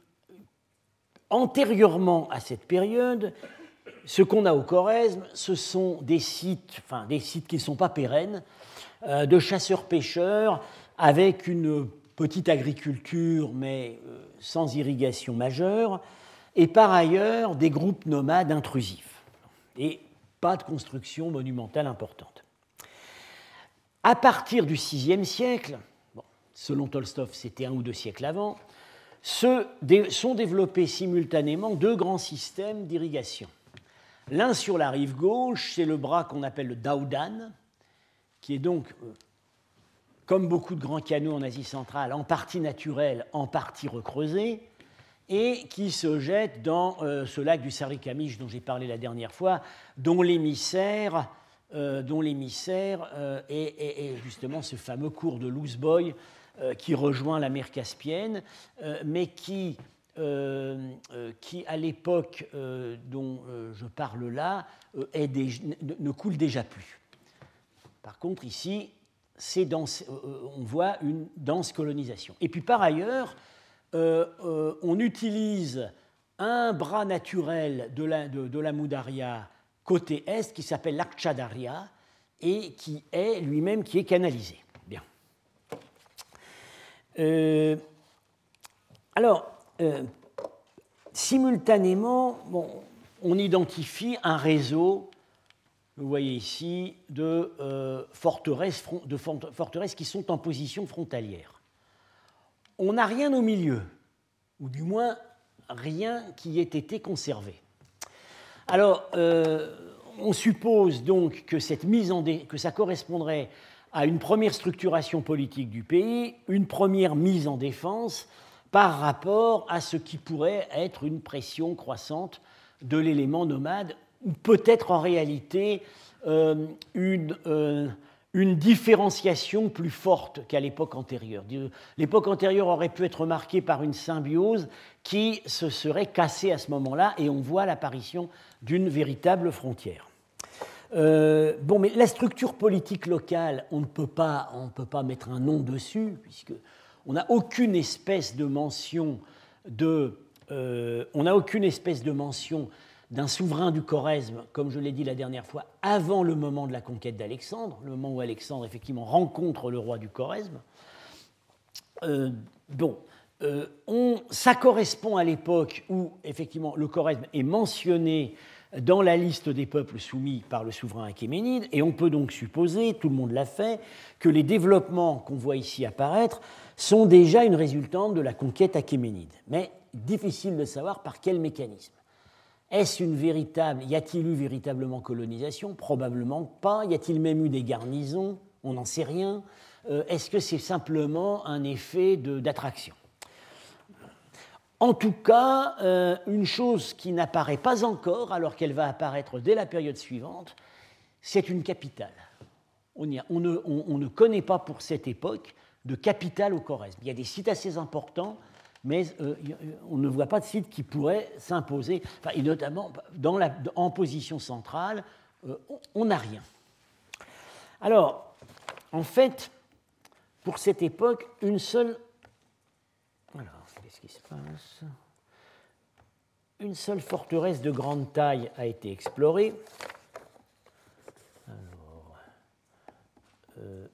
antérieurement à cette période, ce qu'on a au Choresme, ce sont des sites, enfin des sites qui ne sont pas pérennes, euh, de chasseurs-pêcheurs avec une petite agriculture mais euh, sans irrigation majeure, et par ailleurs des groupes nomades intrusifs, et pas de construction monumentale importante. À partir du VIe siècle, selon Tolstov c'était un ou deux siècles avant, se sont développés simultanément deux grands systèmes d'irrigation. L'un sur la rive gauche, c'est le bras qu'on appelle le Daudan, qui est donc, euh, comme beaucoup de grands canaux en Asie centrale, en partie naturel, en partie recreusé, et qui se jette dans euh, ce lac du Sarikamish dont j'ai parlé la dernière fois, dont l'émissaire euh, dont l'émissaire est, justement ce fameux cours de Lousboy qui rejoint la mer Caspienne, mais qui, qui à l'époque dont je parle là, ne coule déjà plus. Par contre, ici, euh, euh, on voit une dense colonisation. Et puis par ailleurs, euh, on utilise un bras naturel de la, Moudaria côté est qui s'appelle l'Akchadaria et qui est lui-même qui est canalisé. Bien. alors, simultanément, on identifie un réseau vous voyez ici, euh, de forteresses qui sont en position frontalière. On n'a rien au milieu, ou du moins rien qui ait été conservé. Alors, euh, on suppose donc que, cette mise en que ça correspondrait à une première structuration politique du pays, une première mise en défense par rapport à ce qui pourrait être une pression croissante de l'élément nomade ou peut-être en réalité euh, une, euh, une, différenciation plus forte qu'à l'époque antérieure. L'époque antérieure aurait pu être marquée par une symbiose qui se serait cassée à ce moment-là et on voit l'apparition d'une véritable frontière. Euh, bon, mais la structure politique locale, on ne peut pas, mettre un nom dessus, puisque on n'a aucune espèce de mention de, on n'a aucune espèce de mention d'un souverain du Choresme, comme je l'ai dit la dernière fois, avant le moment de la conquête d'Alexandre, le moment où Alexandre effectivement rencontre le roi du Choresme. Euh, bon, euh, ça correspond à l'époque où effectivement le Choresme est mentionné dans la liste des peuples soumis par le souverain achéménide, et on peut donc supposer, tout le monde l'a fait, que les développements qu'on voit ici apparaître sont déjà une résultante de la conquête achéménide. Mais difficile de savoir par quel mécanisme. Est-ce véritable, y a-t-il eu véritablement colonisation? Probablement pas. Y a-t-il même eu des garnisons? On n'en sait rien. Euh, est-ce que c'est simplement un effet d'attraction? En tout cas, euh, une chose qui n'apparaît pas encore, alors qu'elle va apparaître dès la période suivante, c'est une capitale. On, ne, on, ne, connaît pas pour cette époque de capitale au Corrèze. Il y a des sites assez importants, mais euh, on ne voit pas de site qui pourrait s'imposer, et notamment en position centrale, euh, on n'a rien. Alors, en fait, pour cette époque, une seule. Alors, qu'est-ce qui se passe? Une seule forteresse de grande taille a été explorée. Alors, euh,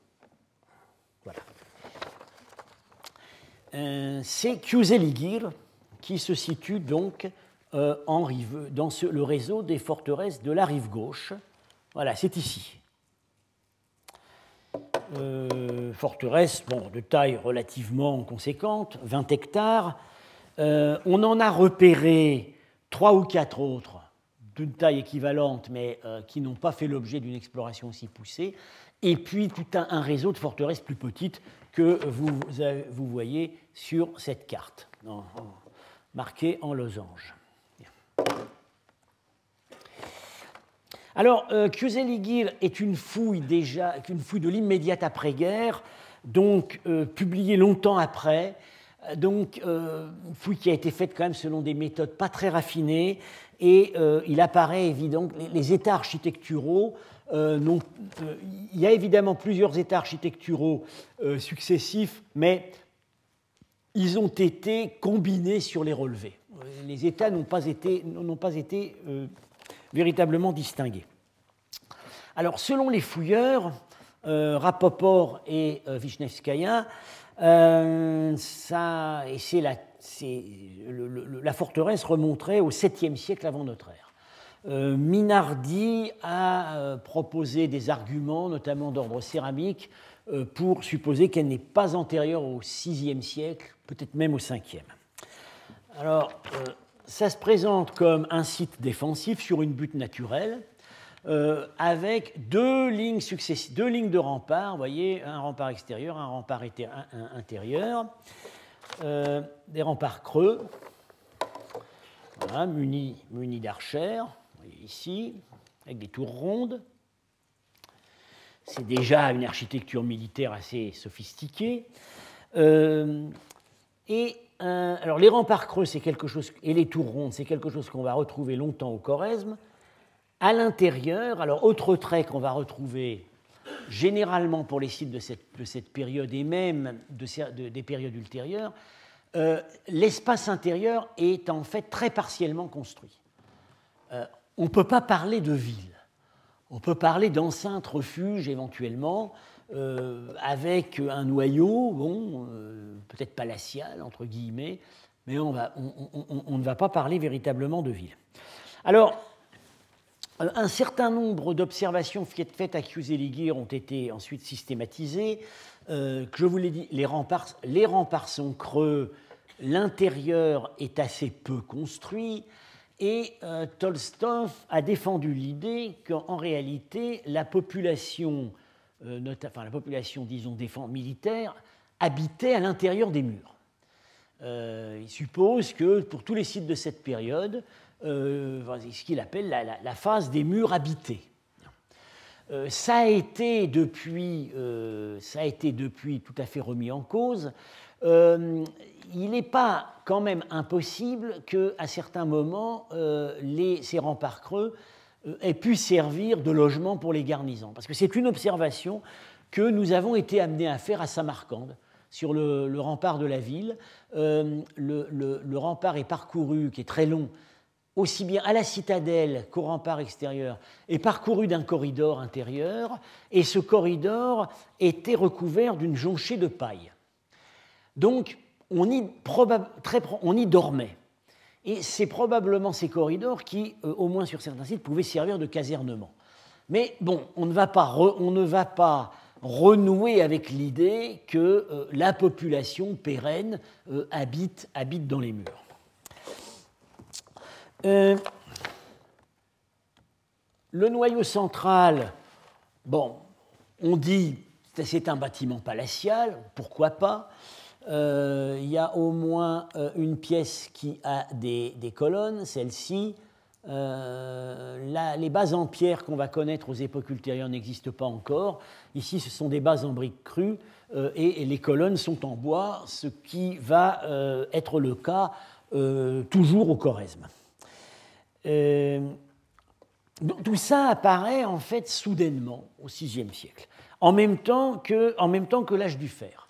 Euh, c'est qui se situe donc en rive, dans le réseau des forteresses de la rive gauche. Voilà, c'est ici. forteresse bon, de taille relativement conséquente, 20 hectares. on en a repéré trois ou quatre autres d'une taille équivalente, mais euh, qui n'ont pas fait l'objet d'une exploration aussi poussée, et puis tout un, réseau de forteresses plus petites que vous, vous voyez sur cette carte, marquée en losange. Alors, euh, est une fouille déjà, une fouille de l'immédiate après-guerre, donc euh, publiée longtemps après, donc euh, une fouille qui a été faite quand même selon des méthodes pas très raffinées, et euh, il apparaît évident que les, états architecturaux, euh, il y a évidemment plusieurs états architecturaux successifs, mais ils ont été combinés sur les relevés. Les états n'ont pas été, véritablement distingués. Alors, selon les fouilleurs, Rapoport et Vishnevskaya, euh, la, la, forteresse remonterait au 7e siècle avant notre ère. Euh, Minardi a euh, proposé des arguments, notamment d'ordre céramique, pour supposer qu'elle n'est pas antérieure au 6e siècle, peut-être même au 5e. Alors, ça se présente comme un site défensif sur une butte naturelle, euh, avec deux lignes, deux lignes de remparts, vous voyez, un rempart extérieur, un rempart intérieur, euh, des remparts creux, munis d'archères, ici, avec des tours rondes. C'est déjà une architecture militaire assez sophistiquée. Euh, et alors les remparts creux, c'est quelque chose, et les tours rondes, c'est quelque chose qu'on va retrouver longtemps au Choresme. À l'intérieur, alors autre trait qu'on va retrouver généralement pour les sites de cette, période et même des périodes ultérieures, euh, l'espace intérieur est en fait très partiellement construit. Euh, on ne peut pas parler de ville. On peut parler d'enceinte refuge éventuellement, euh, avec un noyau, bon, peut-être palatial, entre guillemets, mais on, on, ne va pas parler véritablement de ville. Alors, un certain nombre d'observations faites à Ligir ont été ensuite systématisées. Euh, je vous l'ai dit, les remparts sont creux, l'intérieur est assez peu construit, et euh, Tolstov a défendu l'idée qu'en réalité, la population, euh, enfin, la population, disons, militaire, habitait à l'intérieur des murs. il suppose que pour tous les sites de cette période, euh, ce qu'il appelle la, phase des murs habités. Euh, ça, a été depuis, euh, ça a été depuis tout à fait remis en cause. Il n'est pas quand même impossible qu'à certains moments, les, ces remparts creux aient pu servir de logement pour les garnisons. Parce que c'est une observation que nous avons été amenés à faire à Samarcande, sur le, rempart de la ville. le, le, rempart est parcouru, qui est très long, aussi bien à la citadelle qu'au rempart extérieur, est parcouru d'un corridor intérieur, et ce corridor était recouvert d'une jonchée de paille. Donc, on y, dormait. Et c'est probablement ces corridors qui, euh, au moins sur certains sites, pouvaient servir de casernement. Mais bon, on ne va pas, renouer avec l'idée que euh, la population pérenne euh, habite, dans les murs. Le noyau central, bon, on dit c'est un bâtiment palatial, pourquoi pas euh, Il y a au moins euh, une pièce qui a des, colonnes, celle-ci. les bases en pierre qu'on va connaître aux époques ultérieures n'existent pas encore. Ici, ce sont des bases en briques crues et, les colonnes sont en bois, ce qui va être le cas toujours au Choresme. Euh, tout ça apparaît en fait soudainement au VIe siècle, en même temps que l'âge du fer.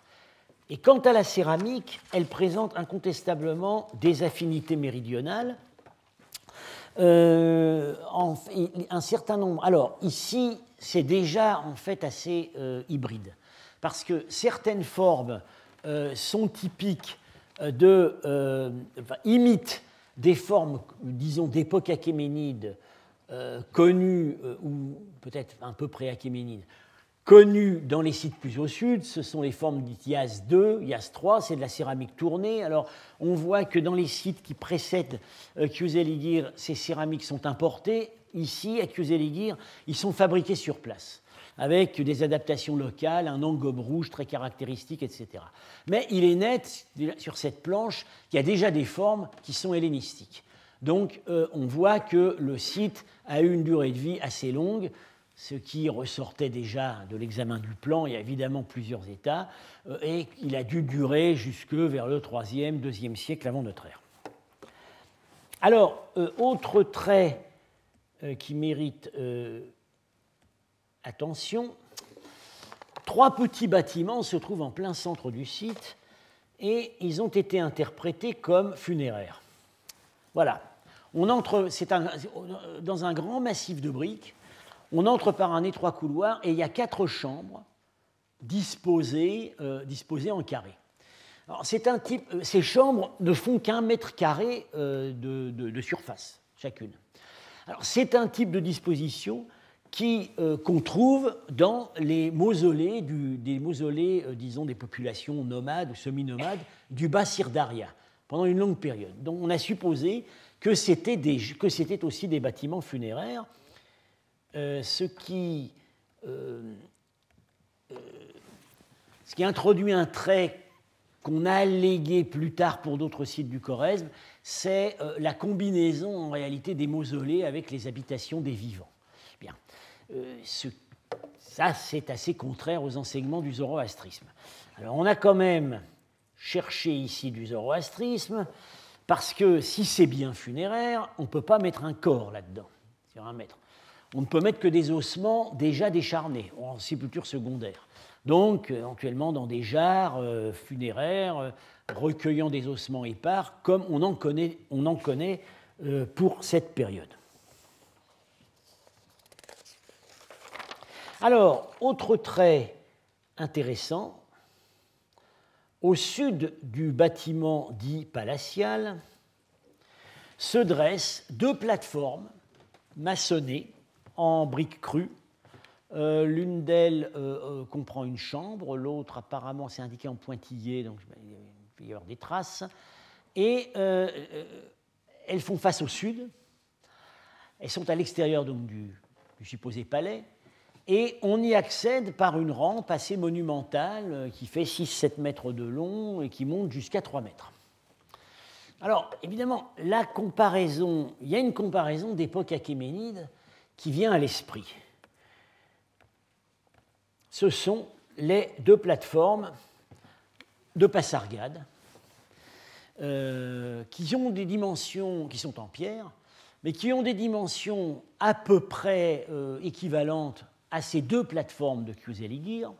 Et quant à la céramique, elle présente incontestablement des affinités méridionales. Euh, un certain nombre. Alors ici, c'est déjà en fait assez euh, hybride, parce que certaines formes sont typiques de, imite des formes, disons, d'époque achéménide connues, ou peut-être un peu pré-achéménide, connues dans les sites plus au sud, ce sont les formes d'IAS 2, IAS 3, c'est de la céramique tournée. Alors on voit que dans les sites qui précèdent euh, ces céramiques sont importées. Ici, à Kieseligir, ils sont fabriqués sur place avec des adaptations locales, un gomme rouge très caractéristique, etc. Mais il est net sur cette planche qu'il y a déjà des formes qui sont hellénistiques. Donc euh, on voit que le site a eu une durée de vie assez longue, ce qui ressortait déjà de l'examen du plan. Il y a évidemment plusieurs états, euh, et il a dû durer jusque vers le 3e, 2e siècle avant notre ère. Alors, euh, autre trait qui mérite attention, trois petits bâtiments se trouvent en plein centre du site et ils ont été interprétés comme funéraires. Voilà. On entre, c'est dans un grand massif de briques. On entre par un étroit couloir et il y a quatre chambres disposées, euh, en carré. euh, ces chambres ne font qu'un mètre carré euh, de, surface, chacune. C'est un type de disposition euh, qu'on trouve dans les mausolées, des mausolées, disons, populations nomades ou semi-nomades du bas Sirdaria, pendant une longue période. Donc on a supposé que c'était aussi des bâtiments funéraires, euh, ce, qui, ce qui introduit un trait qu'on a allégué plus tard pour d'autres sites du Choresme, c'est la combinaison en réalité des mausolées avec les habitations des vivants. Euh, ça, c'est assez contraire aux enseignements du zoroastrisme. Alors, on a quand même cherché ici du zoroastrisme, parce que si c'est bien funéraire, on ne peut pas mettre un corps là-dedans, sur un mètre. On ne peut mettre que des ossements déjà décharnés, en sépulture secondaire. Donc, éventuellement dans des jarres euh, funéraires, euh, recueillant des ossements épars, comme on en connaît, on en connaît pour cette période. Alors, autre trait intéressant, au sud du bâtiment dit palatial se dressent deux plateformes maçonnées en briques crues. Euh, l'une d'elles euh, euh, comprend une chambre, l'autre apparemment c'est indiqué en pointillé, donc il y avoir des traces. Et elles font face au sud. Elles sont à l'extérieur du, supposé palais et on y accède par une rampe assez monumentale qui fait 6-7 mètres de long et qui monte jusqu'à 3 mètres. Alors, évidemment, la comparaison, il y a une comparaison d'époque achéménide qui vient à l'esprit. Ce sont les deux plateformes de Passargade, euh, qui ont des dimensions qui sont en pierre, mais qui ont des dimensions à peu près euh, équivalentes à ces deux plateformes de Kuzeli-Gir.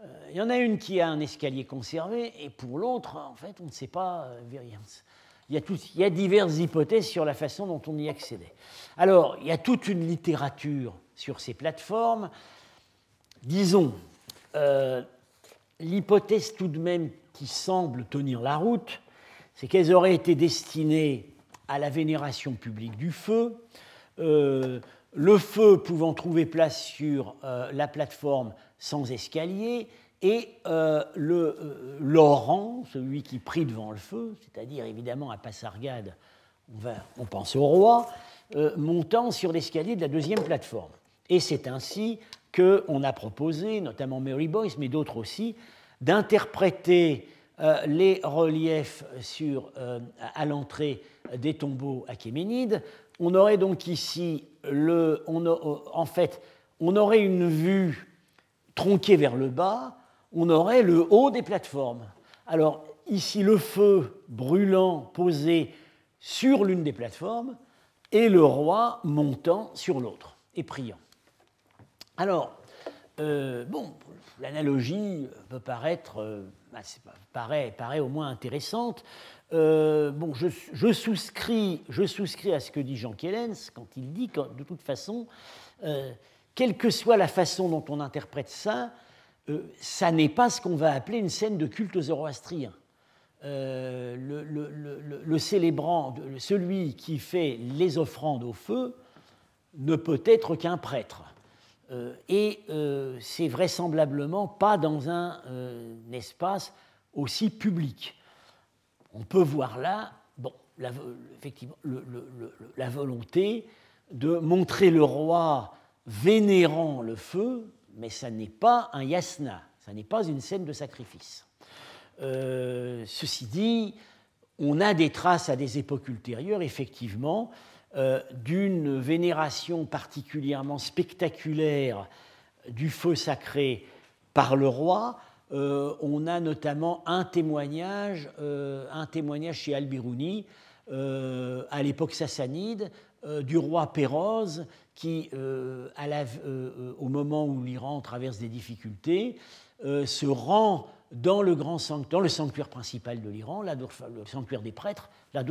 Euh, il y en a une qui a un escalier conservé, et pour l'autre, en fait, on ne sait pas. Euh, il y, a diverses hypothèses sur la façon dont on y accédait. Alors, il y a toute une littérature sur ces plateformes. Disons, euh, l'hypothèse tout de même qui semble tenir la route, c'est qu'elles auraient été destinées à la vénération publique du feu, le feu pouvant trouver place sur euh, la plateforme sans escalier, et euh, le euh, Laurent, celui qui prie devant le feu, c'est-à-dire évidemment à Passargade, on, pense au roi, montant sur l'escalier de la deuxième plateforme. Et c'est ainsi qu'on a proposé, notamment Mary Boyce, mais d'autres aussi, d'interpréter les reliefs sur, à l'entrée des tombeaux achéménides. On aurait donc ici en fait, on aurait une vue tronquée vers le bas, on aurait le haut des plateformes. Alors ici, le feu brûlant posé sur l'une des plateformes et le roi montant sur l'autre et priant. Alors, euh, bon, l'analogie peut paraître, euh, bah, au moins intéressante. Euh, bon, je, souscris, je, souscris, à ce que dit Jean Kellens quand il dit que, de toute façon, quelle que soit la façon dont on interprète ça, euh, ça n'est pas ce qu'on va appeler une scène de culte zoroastrien. le, célébrant, celui qui fait les offrandes au feu, ne peut être qu'un prêtre. et c'est vraisemblablement pas dans un espace aussi public. On peut voir là, bon, effectivement, la volonté de montrer le roi vénérant le feu, mais ça n'est pas un yasna, ça n'est pas une scène de sacrifice. Euh, ceci dit, on a des traces à des époques ultérieures, effectivement, euh, d'une vénération particulièrement spectaculaire du feu sacré par le roi. Euh, on a notamment un témoignage, un témoignage chez Al-Biruni à l'époque sassanide du roi Péroz qui, au moment où l'Iran traverse des difficultés, se rend dans le, grand sanctuaire, principal de l'Iran, le sanctuaire des prêtres, la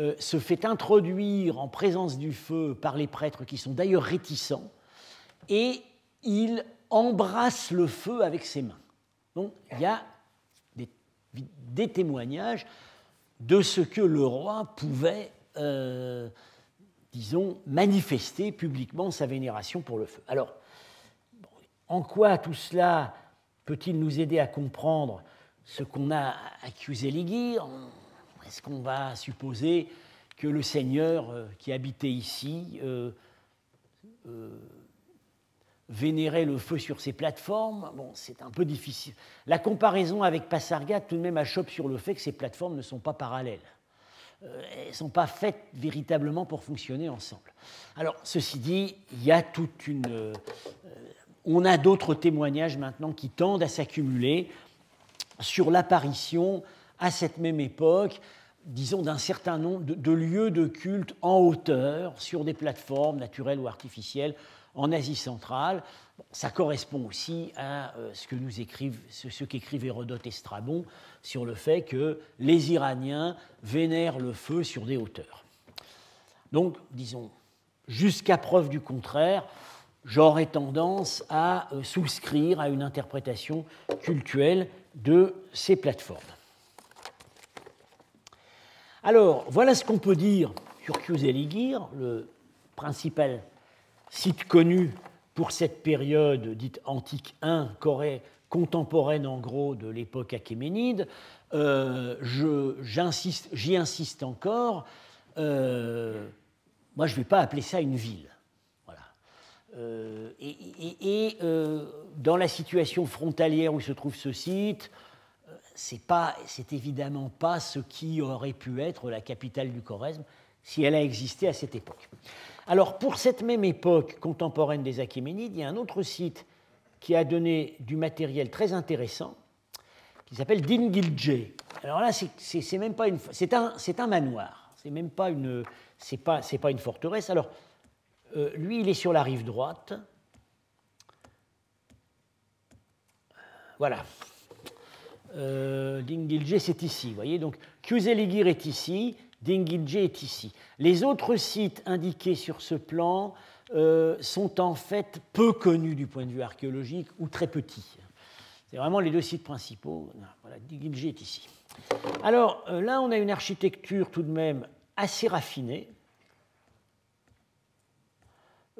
euh, se fait introduire en présence du feu par les prêtres qui sont d'ailleurs réticents, et il embrasse le feu avec ses mains. Donc il y a des, témoignages de ce que le roi pouvait, euh, disons, manifester publiquement sa vénération pour le feu. Alors, en quoi tout cela peut-il nous aider à comprendre ce qu'on a accusé Ligir Est-ce qu'on va supposer que le Seigneur euh, qui habitait ici euh, vénérait le feu sur ses plateformes? Bon, c'est un peu difficile. La comparaison avec Passargat tout de même achoppe sur le fait que ces plateformes ne sont pas parallèles. Elles ne sont pas faites véritablement pour fonctionner ensemble. Alors, ceci dit, il y a toute une on a d'autres témoignages maintenant qui tendent à s'accumuler sur l'apparition à cette même époque, disons, d'un certain nombre de, lieux de culte en hauteur sur des plateformes naturelles ou artificielles en Asie centrale. ça correspond aussi à euh, ce qu'écrivent Hérodote et Strabon sur le fait que les Iraniens vénèrent le feu sur des hauteurs. Donc, disons, jusqu'à preuve du contraire, j'aurais tendance à euh, souscrire à une interprétation cultuelle de ces plateformes. Alors, voilà ce qu'on peut dire sur Ligir, le principal site connu pour cette période dite antique 1, Corée, contemporaine en gros de l'époque achéménide. Euh, j'y insiste, encore. Euh, moi, je ne vais pas appeler ça une ville. Euh, et, euh, dans la situation frontalière où se trouve ce site, c'est évidemment pas ce qui aurait pu être la capitale du Choresme si elle a existé à cette époque. Alors, pour cette même époque contemporaine des Achéménides, il y a un autre site qui a donné du matériel très intéressant, qui s'appelle Dingilje. Alors là, c'est même pas une, c'est un, manoir. C'est même pas une, c'est pas, pas une forteresse. Alors, euh, lui, il est sur la rive droite. Voilà. Euh, Dingilje, c'est ici. Vous voyez, donc Kuzeligir est ici, Dingilje est ici. Les autres sites indiqués sur ce plan euh, sont en fait peu connus du point de vue archéologique ou très petits. C'est vraiment les deux sites principaux. Voilà, Dingilje est ici. Alors là, on a une architecture tout de même assez raffinée.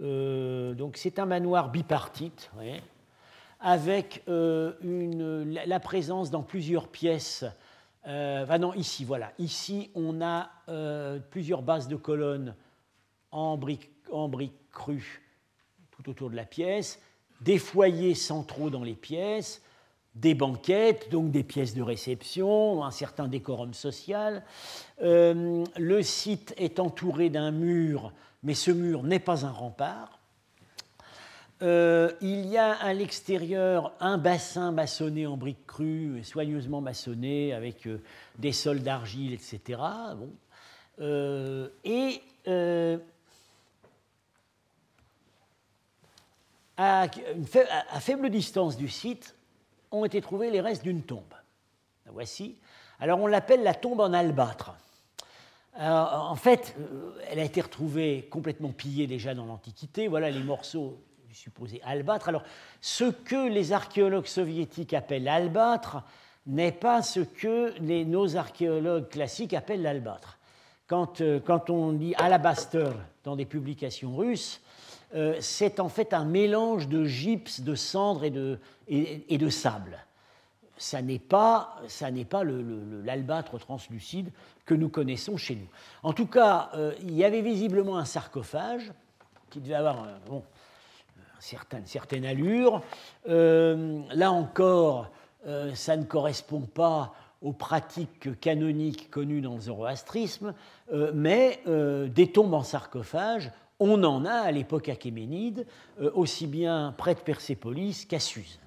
Euh, donc c'est un manoir bipartite, avec euh, la présence dans plusieurs pièces. Euh, non, ici, on a plusieurs bases de colonnes en briques en crues tout autour de la pièce, des foyers centraux dans les pièces, des banquettes, donc des pièces de réception, un certain décorum social. le site est entouré d'un mur mais ce mur n'est pas un rempart. Euh, il y a à l'extérieur un bassin maçonné en briques crues, soigneusement maçonné, avec euh, des sols d'argile, etc. Bon. Euh, et à, faible distance du site ont été trouvés les restes d'une tombe. La voici. Alors on l'appelle la tombe en albâtre en fait, elle a été retrouvée complètement pillée déjà dans l'Antiquité. Voilà les morceaux supposé albâtre. Alors, ce que les archéologues soviétiques appellent albâtre n'est pas ce que nos archéologues classiques appellent l'albâtre. Quand, euh, quand, on dit alabaster dans des publications russes, euh, c'est en fait un mélange de gypse, de cendre et de, sable. Ça n'est pas, ça n'est pas l'albâtre translucide que nous connaissons chez nous. En tout cas, euh, il y avait visiblement un sarcophage qui devait avoir bon, certaine, certaine allure. là encore, euh, ça ne correspond pas aux pratiques canoniques connues dans le zoroastrisme, euh, mais euh, des tombes en sarcophage, on en a à l'époque achéménide, aussi bien près de Persépolis qu'à Suse.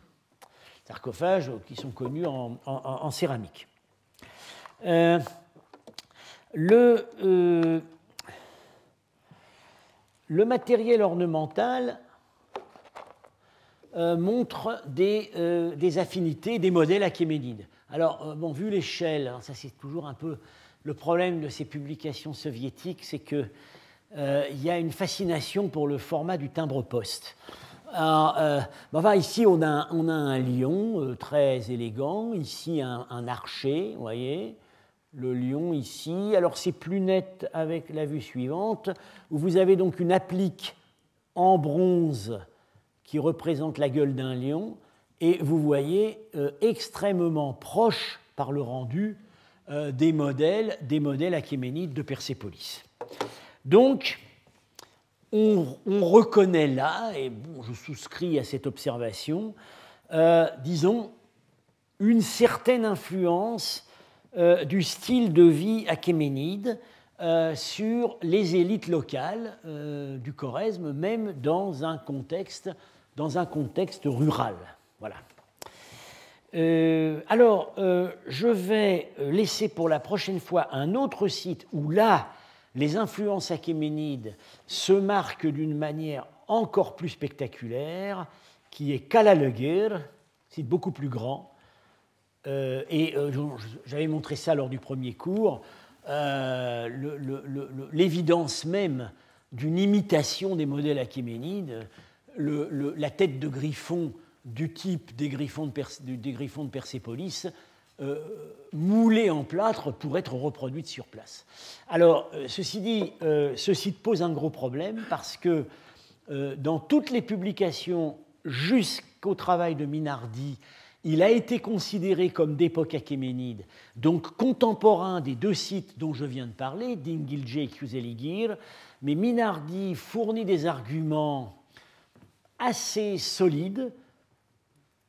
Sarcophages qui sont connus en, céramique. le, le matériel ornemental euh, montre des, euh, des, affinités, des modèles achéménides. Alors, euh, bon, vu l'échelle, hein, ça c'est toujours un peu le problème de ces publications soviétiques, c'est qu'il y a une fascination pour le format du timbre-poste. enfin, ici, on a, on a un lion très élégant, ici un, un, archer, vous voyez, le lion ici. Alors, c'est plus net avec la vue suivante, où vous avez donc une applique en bronze qui représente la gueule d'un lion, et vous voyez euh, extrêmement proche par le rendu euh, des modèles, des modèles achéménides de Persépolis. Donc, on, reconnaît là, et bon, je souscris à cette observation, euh, disons, une certaine influence du style de vie achéménide sur les élites locales du Choresme, même dans un contexte dans un contexte rural. Voilà. Euh, alors, euh, je vais laisser pour la prochaine fois un autre site où là, les influences achéménides se marquent d'une manière encore plus spectaculaire, qui est Kalalegir, site beaucoup plus grand. Euh, et j'avais montré ça lors du premier cours. L'évidence même d'une imitation des modèles achéménides la tête de griffon du type des griffons de, Persépolis euh, moulée en plâtre pour être reproduite sur place. Alors, euh, ceci dit, euh, ce site pose un gros problème parce que dans toutes les publications jusqu'au travail de Minardi, il a été considéré comme d'époque achéménide, donc contemporain des deux sites dont je viens de parler, Dingilje et Kuzeligir, mais Minardi fournit des arguments assez solide,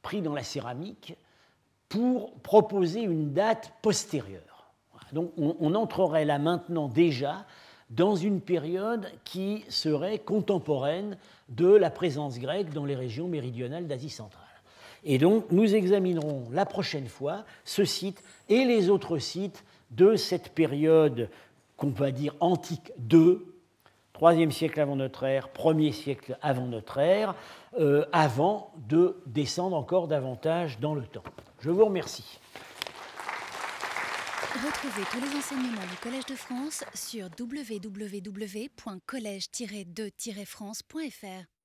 pris dans la céramique, pour proposer une date postérieure. Donc on, entrerait là maintenant déjà dans une période qui serait contemporaine de la présence grecque dans les régions méridionales d'Asie centrale. Et donc nous examinerons la prochaine fois ce site et les autres sites de cette période qu'on va dire antique 2, troisième siècle avant notre ère, premier siècle avant notre ère, euh, avant de descendre encore davantage dans le temps. Je vous remercie.
Retrouvez tous les enseignements du Collège de France sur www.colège-2-france.fr.